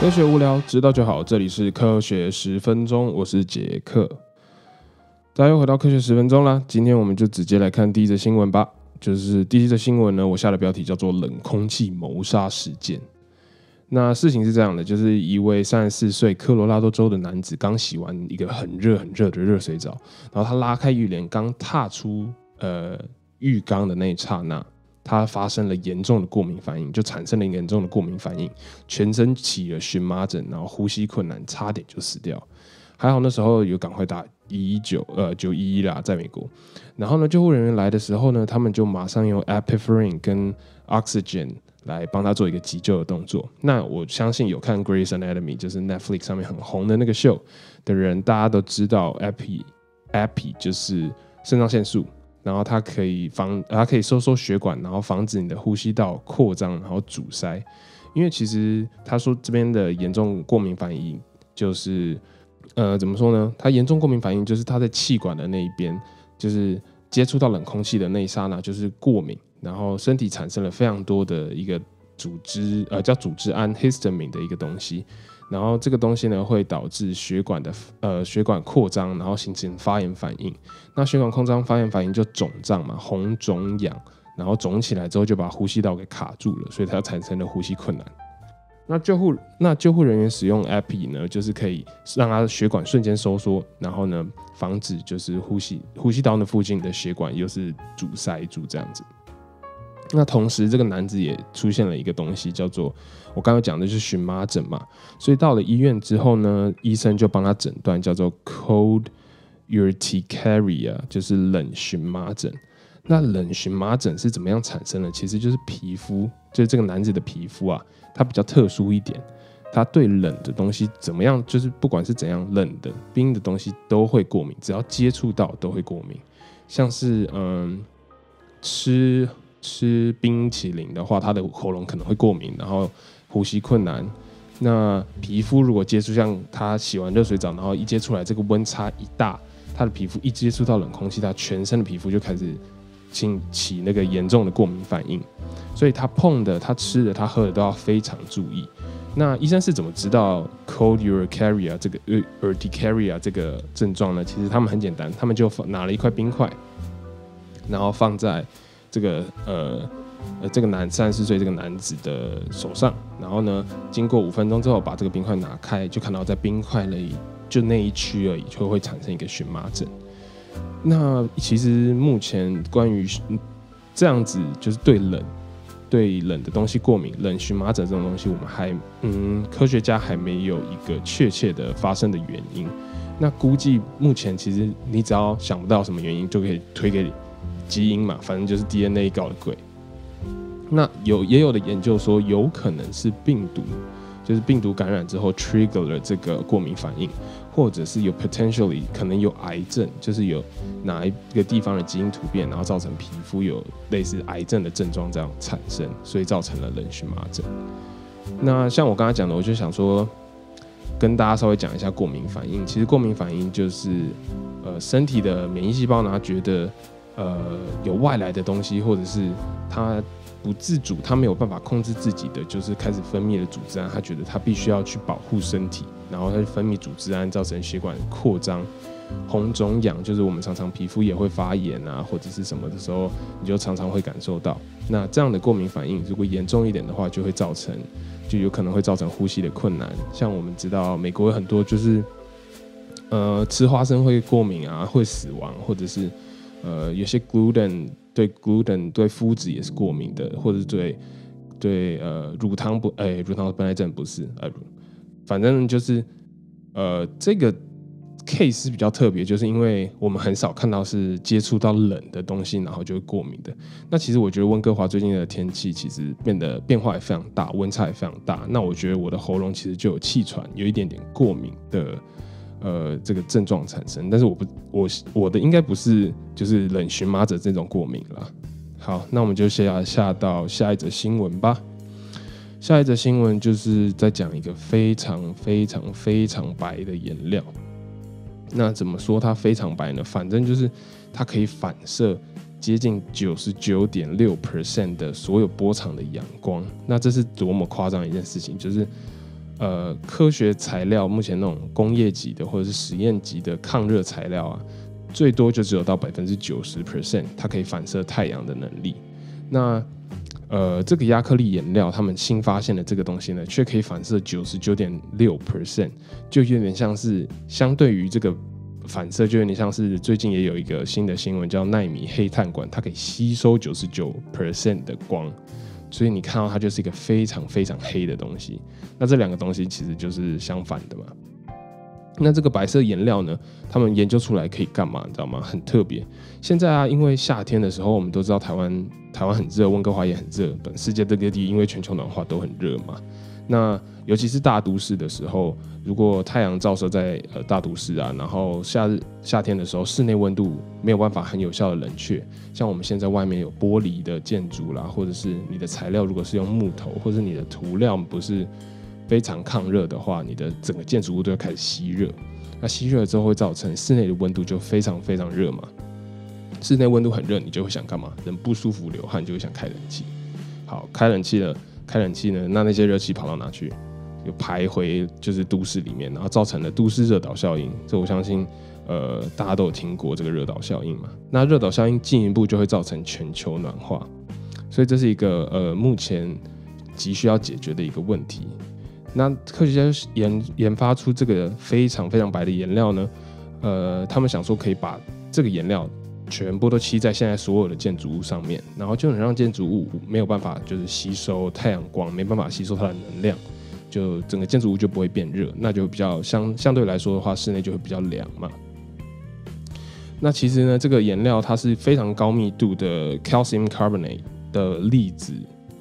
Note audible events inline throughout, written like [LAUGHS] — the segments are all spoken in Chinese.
科学无聊，知道就好。这里是科学十分钟，我是杰克。大家又回到科学十分钟啦。今天我们就直接来看第一则新闻吧。就是第一则新闻呢，我下的标题叫做“冷空气谋杀事件”。那事情是这样的，就是一位三十四岁科罗拉多州的男子刚洗完一个很热很热的热水澡，然后他拉开浴帘，刚踏出呃浴缸的那一刹那。他发生了严重的过敏反应，就产生了严重的过敏反应，全身起了荨麻疹，然后呼吸困难，差点就死掉。还好那时候有赶快打一一九呃九一一啦，在美国。然后呢，救护人员来的时候呢，他们就马上用 epiphrine 跟 oxygen 来帮他做一个急救的动作。那我相信有看《Grey's Anatomy》就是 Netflix 上面很红的那个秀的人，大家都知道 epi epi 就是肾上腺素。然后它可以防，它可以收缩血管，然后防止你的呼吸道扩张，然后阻塞。因为其实他说这边的严重过敏反应就是，呃，怎么说呢？他严重过敏反应就是他在气管的那一边，就是接触到冷空气的那一刹那就是过敏，然后身体产生了非常多的一个组织，呃，叫组织胺 （histamine） 的一个东西。然后这个东西呢，会导致血管的呃血管扩张，然后形成发炎反应。那血管扩张发炎反应就肿胀嘛，红肿痒，然后肿起来之后就把呼吸道给卡住了，所以它产生了呼吸困难。那救护那救护人员使用 epi 呢，就是可以让它血管瞬间收缩，然后呢防止就是呼吸呼吸道那附近的血管又是阻塞住这样子。那同时，这个男子也出现了一个东西，叫做我刚刚讲的就是荨麻疹嘛。所以到了医院之后呢，医生就帮他诊断叫做 cold urticaria，就是冷荨麻疹。那冷荨麻疹是怎么样产生的？其实就是皮肤，就是这个男子的皮肤啊，它比较特殊一点，他对冷的东西怎么样，就是不管是怎样冷的、冰的东西都会过敏，只要接触到都会过敏，像是嗯吃。吃冰淇淋的话，他的喉咙可能会过敏，然后呼吸困难。那皮肤如果接触，像他洗完热水澡，然后一接触来，这个温差一大，他的皮肤一接触到冷空气，他全身的皮肤就开始起起那个严重的过敏反应。所以他碰的、他吃的、他喝的都要非常注意。那医生是怎么知道 cold urticaria 这个 urticaria 这个症状呢？其实他们很简单，他们就拿了一块冰块，然后放在。这个呃呃，这个男三十岁这个男子的手上，然后呢，经过五分钟之后，把这个冰块拿开，就看到在冰块里就那一区而已，就会产生一个荨麻疹。那其实目前关于这样子，就是对冷对冷的东西过敏，冷荨麻疹这种东西，我们还嗯，科学家还没有一个确切的发生的原因。那估计目前其实你只要想不到什么原因，就可以推给你。基因嘛，反正就是 DNA 搞的鬼。那有也有的研究说，有可能是病毒，就是病毒感染之后 trigger 了这个过敏反应，或者是有 potentially 可能有癌症，就是有哪一个地方的基因突变，然后造成皮肤有类似癌症的症状这样产生，所以造成了冷荨麻疹。那像我刚才讲的，我就想说，跟大家稍微讲一下过敏反应。其实过敏反应就是，呃，身体的免疫细胞呢觉得。呃，有外来的东西，或者是他不自主，他没有办法控制自己的，就是开始分泌的组织胺，他觉得他必须要去保护身体，然后他就分泌组织胺，造成血管扩张、红肿痒，就是我们常常皮肤也会发炎啊，或者是什么的时候，你就常常会感受到。那这样的过敏反应，如果严重一点的话，就会造成，就有可能会造成呼吸的困难。像我们知道，美国有很多就是，呃，吃花生会过敏啊，会死亡，或者是。呃，有些 gluten 对 gluten 对麸质也是过敏的，或者是对对呃乳糖不哎乳糖不耐症不是呃，反正就是呃这个 case 是比较特别，就是因为我们很少看到是接触到冷的东西然后就会过敏的。那其实我觉得温哥华最近的天气其实变得变化也非常大，温差也非常大。那我觉得我的喉咙其实就有气喘，有一点点过敏的。呃，这个症状产生，但是我不，我我的应该不是就是冷荨麻疹这种过敏了。好，那我们就先下到下一则新闻吧。下一则新闻就是在讲一个非常非常非常白的颜料。那怎么说它非常白呢？反正就是它可以反射接近九十九点六 percent 的所有波长的阳光。那这是多么夸张一件事情，就是。呃，科学材料目前那种工业级的或者是实验级的抗热材料啊，最多就只有到百分之九十 percent，它可以反射太阳的能力。那呃，这个亚克力颜料，他们新发现的这个东西呢，却可以反射九十九点六 percent，就有点像是相对于这个反射，就有点像是最近也有一个新的新闻叫纳米黑碳管，它可以吸收九十九 percent 的光。所以你看到它就是一个非常非常黑的东西，那这两个东西其实就是相反的嘛。那这个白色颜料呢，他们研究出来可以干嘛？你知道吗？很特别。现在啊，因为夏天的时候，我们都知道台湾台湾很热，温哥华也很热，本世界各地因为全球暖化都很热嘛。那尤其是大都市的时候，如果太阳照射在呃大都市啊，然后夏日夏天的时候，室内温度没有办法很有效的冷却，像我们现在外面有玻璃的建筑啦，或者是你的材料如果是用木头，或者你的涂料不是非常抗热的话，你的整个建筑物都要开始吸热，那吸热了之后会造成室内的温度就非常非常热嘛，室内温度很热，你就会想干嘛？人不舒服流汗就会想开冷气，好，开冷气了。开冷气呢，那那些热气跑到哪去？又排回就是都市里面，然后造成了都市热岛效应。这我相信，呃，大家都有听过这个热岛效应嘛。那热岛效应进一步就会造成全球暖化，所以这是一个呃目前急需要解决的一个问题。那科学家研研发出这个非常非常白的颜料呢，呃，他们想说可以把这个颜料。全部都漆在现在所有的建筑物上面，然后就能让建筑物没有办法就是吸收太阳光，没办法吸收它的能量，就整个建筑物就不会变热，那就比较相相对来说的话，室内就会比较凉嘛。那其实呢，这个颜料它是非常高密度的 calcium carbonate 的粒子，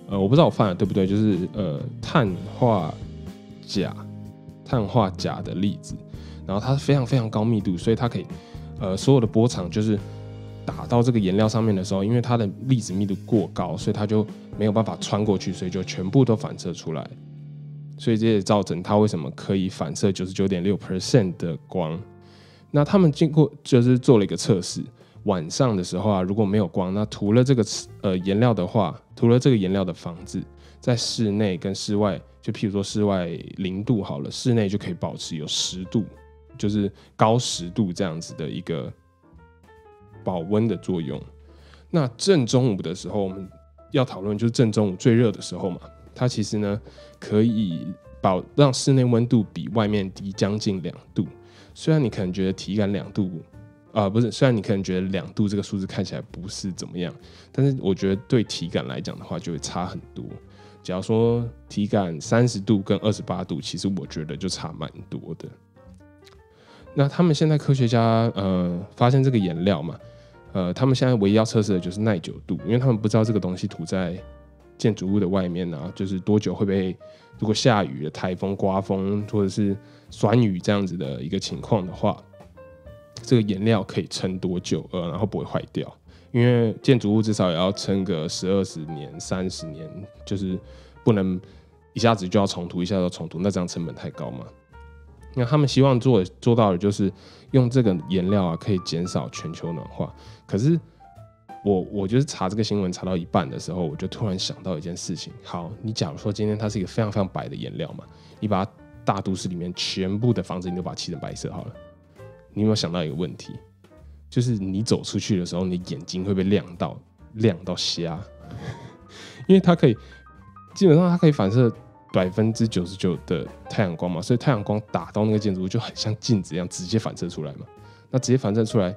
呃，我不知道我犯了对不对，就是呃碳化钾，碳化钾的粒子，然后它是非常非常高密度，所以它可以呃所有的波长就是。打到这个颜料上面的时候，因为它的粒子密度过高，所以它就没有办法穿过去，所以就全部都反射出来。所以这也造成它为什么可以反射九十九点六 percent 的光。那他们经过就是做了一个测试，晚上的时候啊，如果没有光，那涂了这个呃颜料的话，涂了这个颜料的房子，在室内跟室外，就譬如说室外零度好了，室内就可以保持有十度，就是高十度这样子的一个。保温的作用。那正中午的时候，我们要讨论就是正中午最热的时候嘛。它其实呢可以保让室内温度比外面低将近两度。虽然你可能觉得体感两度啊不是，虽然你可能觉得两度这个数字看起来不是怎么样，但是我觉得对体感来讲的话就会差很多。假如说体感三十度跟二十八度，其实我觉得就差蛮多的。那他们现在科学家呃发现这个颜料嘛，呃，他们现在唯一要测试的就是耐久度，因为他们不知道这个东西涂在建筑物的外面啊，就是多久会被如果下雨、台风、刮风或者是酸雨这样子的一个情况的话，这个颜料可以撑多久呃，然后不会坏掉，因为建筑物至少也要撑个十二十年、三十年，就是不能一下子就要重涂，一下子重涂，那这样成本太高嘛。那他们希望做做到的就是用这个颜料啊，可以减少全球暖化。可是我我就是查这个新闻查到一半的时候，我就突然想到一件事情。好，你假如说今天它是一个非常非常白的颜料嘛，你把它大都市里面全部的房子你都把它漆成白色好了，你有没有想到一个问题？就是你走出去的时候，你眼睛会被亮到亮到瞎，[LAUGHS] 因为它可以基本上它可以反射。百分之九十九的太阳光嘛，所以太阳光打到那个建筑物就很像镜子一样，直接反射出来嘛。那直接反射出来，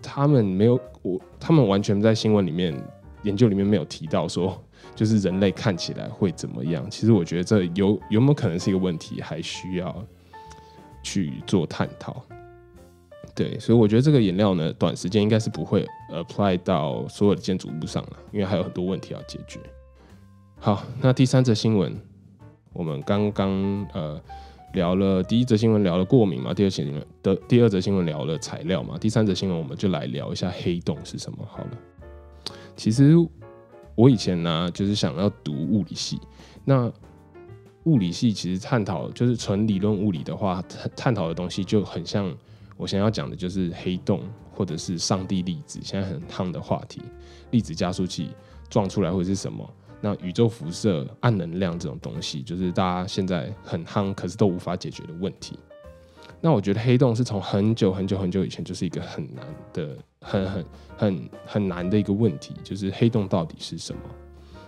他们没有我，他们完全在新闻里面研究里面没有提到说，[LAUGHS] 就是人类看起来会怎么样。其实我觉得这有有没有可能是一个问题，还需要去做探讨。对，所以我觉得这个颜料呢，短时间应该是不会 apply 到所有的建筑物上了，因为还有很多问题要解决。好，那第三则新闻。我们刚刚呃聊了第一则新闻聊了过敏嘛，第二新闻的第二则新闻聊了材料嘛，第三则新闻我们就来聊一下黑洞是什么好了。其实我以前呢就是想要读物理系，那物理系其实探讨就是纯理论物理的话，探探讨的东西就很像我想要讲的就是黑洞或者是上帝粒子，现在很烫的话题，粒子加速器撞出来或者是什么。那宇宙辐射、暗能量这种东西，就是大家现在很夯，可是都无法解决的问题。那我觉得黑洞是从很久很久很久以前就是一个很难的、很很很很难的一个问题，就是黑洞到底是什么？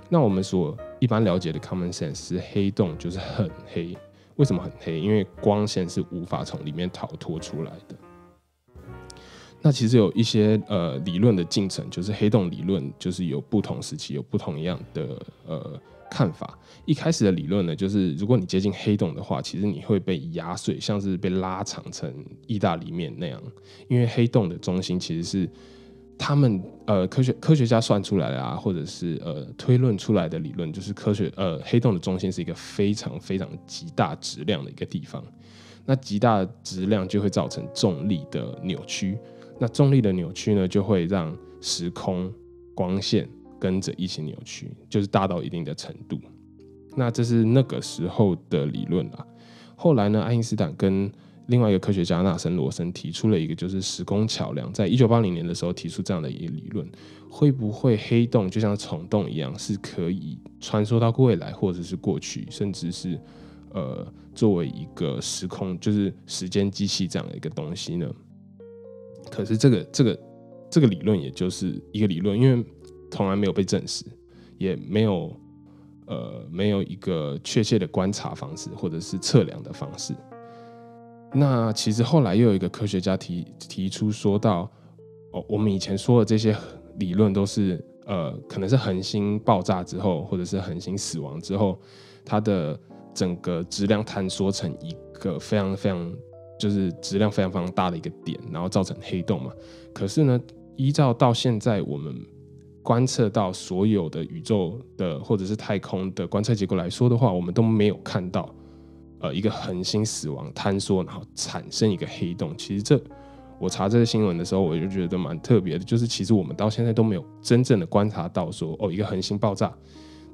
那我们所一般了解的 common sense 是黑洞就是很黑，为什么很黑？因为光线是无法从里面逃脱出来的。那其实有一些呃理论的进程，就是黑洞理论，就是有不同时期有不同样的呃看法。一开始的理论呢，就是如果你接近黑洞的话，其实你会被压碎，像是被拉长成意大利面那样，因为黑洞的中心其实是他们呃科学科学家算出来的啊，或者是呃推论出来的理论，就是科学呃黑洞的中心是一个非常非常极大质量的一个地方，那极大质量就会造成重力的扭曲。那重力的扭曲呢，就会让时空光线跟着一起扭曲，就是大到一定的程度。那这是那个时候的理论啦。后来呢，爱因斯坦跟另外一个科学家纳森罗森提出了一个，就是时空桥梁。在一九八零年的时候提出这样的一个理论：会不会黑洞就像虫洞一样，是可以穿梭到未来，或者是过去，甚至是呃作为一个时空，就是时间机器这样的一个东西呢？可是这个这个这个理论也就是一个理论，因为从来没有被证实，也没有呃没有一个确切的观察方式或者是测量的方式。那其实后来又有一个科学家提提出说到，哦，我们以前说的这些理论都是呃可能是恒星爆炸之后，或者是恒星死亡之后，它的整个质量坍缩成一个非常非常。就是质量非常非常大的一个点，然后造成黑洞嘛。可是呢，依照到现在我们观测到所有的宇宙的或者是太空的观测结果来说的话，我们都没有看到呃一个恒星死亡坍缩，然后产生一个黑洞。其实这我查这个新闻的时候，我就觉得蛮特别的，就是其实我们到现在都没有真正的观察到说哦一个恒星爆炸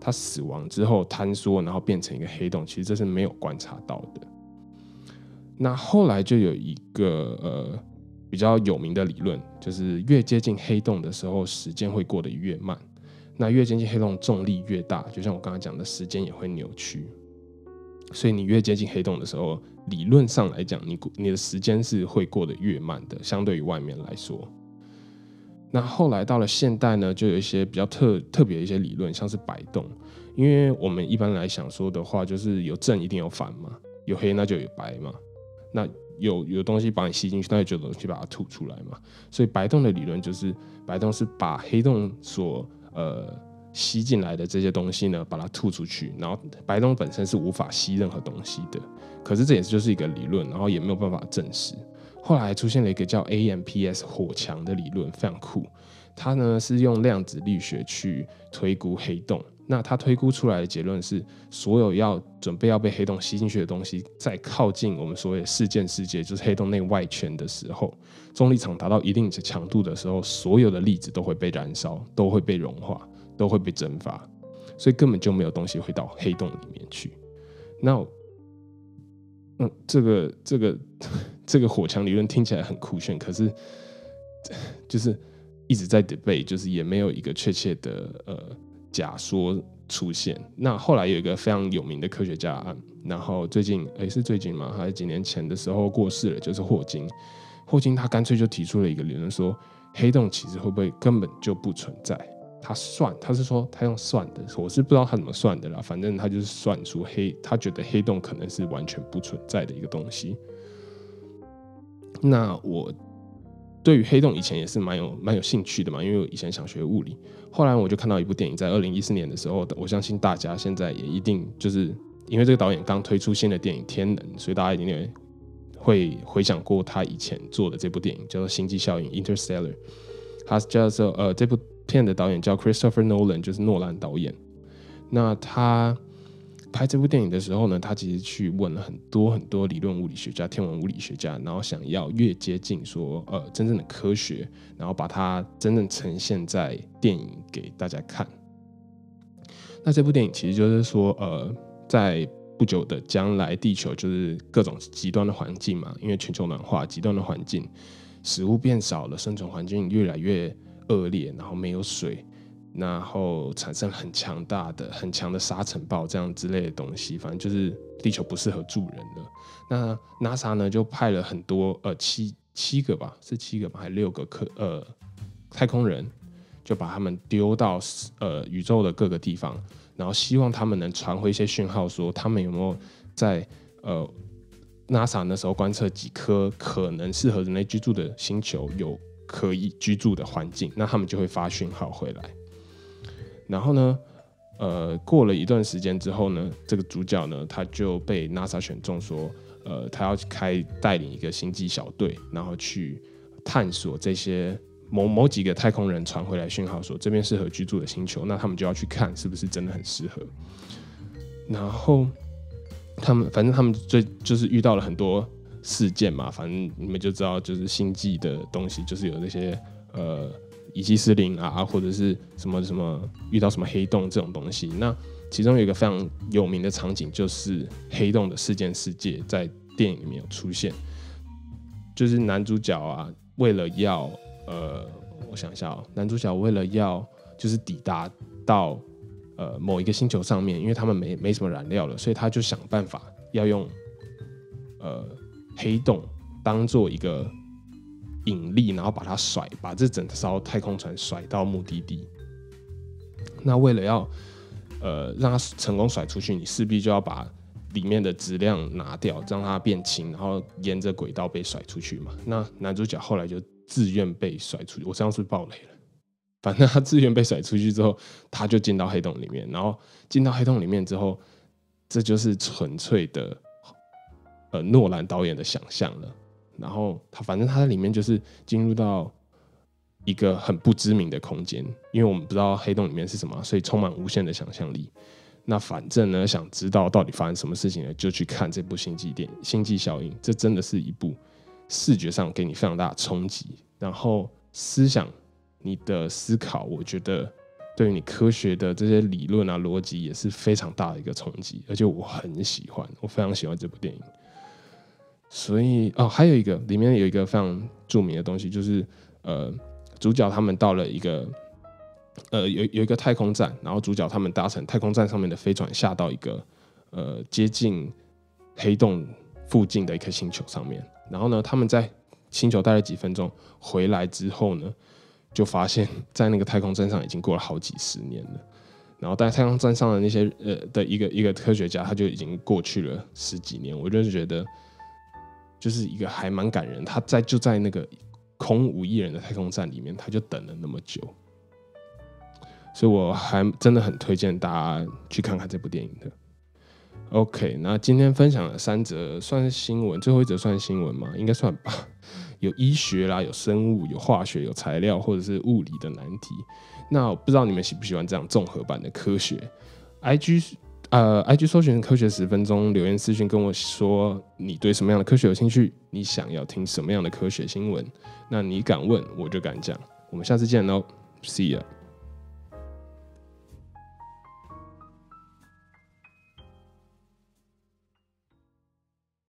它死亡之后坍缩，然后变成一个黑洞，其实这是没有观察到的。那后来就有一个呃比较有名的理论，就是越接近黑洞的时候，时间会过得越慢。那越接近黑洞，重力越大，就像我刚才讲的，时间也会扭曲。所以你越接近黑洞的时候，理论上来讲，你你的时间是会过得越慢的，相对于外面来说。那后来到了现代呢，就有一些比较特特别的一些理论，像是摆动。因为我们一般来想说的话，就是有正一定有反嘛，有黑那就有白嘛。那有有东西把你吸进去，那就有东西把它吐出来嘛。所以白洞的理论就是，白洞是把黑洞所呃吸进来的这些东西呢，把它吐出去。然后白洞本身是无法吸任何东西的。可是这也是就是一个理论，然后也没有办法证实。后来出现了一个叫 AMPS 火墙的理论，非常酷。它呢是用量子力学去推估黑洞。那他推估出来的结论是，所有要准备要被黑洞吸进去的东西，在靠近我们所谓事件世界，就是黑洞内外圈的时候，重力场达到一定的强度的时候，所有的粒子都会被燃烧，都会被融化，都会被蒸发，所以根本就没有东西会到黑洞里面去。那，嗯，这个这个 [LAUGHS] 这个火墙理论听起来很酷炫，可是 [LAUGHS] 就是一直在 debate，就是也没有一个确切的呃。假说出现，那后来有一个非常有名的科学家，然后最近诶是最近吗？还是几年前的时候过世了？就是霍金。霍金他干脆就提出了一个理论，说黑洞其实会不会根本就不存在？他算，他是说他用算的，我是不知道他怎么算的啦。反正他就是算出黑，他觉得黑洞可能是完全不存在的一个东西。那我。对于黑洞以前也是蛮有蛮有兴趣的嘛，因为我以前想学物理，后来我就看到一部电影，在二零一四年的时候，我相信大家现在也一定就是因为这个导演刚推出新的电影《天能》，所以大家一定会回想过他以前做的这部电影，叫做《星际效应》（Interstellar）。他叫做呃，这部片的导演叫 Christopher Nolan，就是诺兰导演。那他。拍这部电影的时候呢，他其实去问了很多很多理论物理学家、天文物理学家，然后想要越接近说呃真正的科学，然后把它真正呈现在电影给大家看。那这部电影其实就是说呃，在不久的将来，地球就是各种极端的环境嘛，因为全球暖化，极端的环境，食物变少了，生存环境越来越恶劣，然后没有水。然后产生很强大的、很强的沙尘暴这样之类的东西，反正就是地球不适合住人了。那 NASA 呢就派了很多呃七七个吧，是七个吧，还六个科呃太空人，就把他们丢到呃宇宙的各个地方，然后希望他们能传回一些讯号，说他们有没有在呃 NASA 那时候观测几颗可能适合人类居住的星球有可以居住的环境，那他们就会发讯号回来。然后呢，呃，过了一段时间之后呢，这个主角呢他就被 NASA 选中，说。呃，他要开带领一个星际小队，然后去探索这些某某几个太空人传回来讯号，说这边适合居住的星球，那他们就要去看是不是真的很适合。然后他们反正他们最就是遇到了很多事件嘛，反正你们就知道，就是星际的东西就是有那些呃乙基斯林啊，或者是什么什么遇到什么黑洞这种东西，那。其中有一个非常有名的场景，就是黑洞的事件世界，在电影里面有出现。就是男主角啊，为了要呃，我想一下哦，男主角为了要就是抵达到呃某一个星球上面，因为他们没没什么燃料了，所以他就想办法要用呃黑洞当做一个引力，然后把它甩，把这整艘太空船甩到目的地。那为了要呃，让它成功甩出去，你势必就要把里面的质量拿掉，让它变轻，然后沿着轨道被甩出去嘛。那男主角后来就自愿被甩出去，我这样是爆雷了。[LAUGHS] 反正他自愿被甩出去之后，他就进到黑洞里面，然后进到黑洞里面之后，这就是纯粹的呃诺兰导演的想象了。然后他反正他在里面就是进入到。一个很不知名的空间，因为我们不知道黑洞里面是什么，所以充满无限的想象力。那反正呢，想知道到底发生什么事情呢，就去看这部星际电影《星际效应》。这真的是一部视觉上给你非常大的冲击，然后思想你的思考，我觉得对于你科学的这些理论啊、逻辑也是非常大的一个冲击。而且我很喜欢，我非常喜欢这部电影。所以哦，还有一个里面有一个非常著名的东西，就是呃。主角他们到了一个，呃，有有一个太空站，然后主角他们搭乘太空站上面的飞船下到一个，呃，接近黑洞附近的一颗星球上面。然后呢，他们在星球待了几分钟，回来之后呢，就发现，在那个太空站上已经过了好几十年了。然后在太空站上的那些呃的一个一个科学家，他就已经过去了十几年。我就是觉得，就是一个还蛮感人。他在就在那个。空无一人的太空站里面，他就等了那么久，所以我还真的很推荐大家去看看这部电影的。OK，那今天分享了三则算是新闻，最后一则算新闻吗？应该算吧。[LAUGHS] 有医学啦，有生物，有化学，有材料或者是物理的难题。那我不知道你们喜不喜欢这样综合版的科学？IG。呃，IG 搜寻科学十分钟，留言私讯跟我说你对什么样的科学有兴趣，你想要听什么样的科学新闻，那你敢问我就敢讲。我们下次见喽，See you。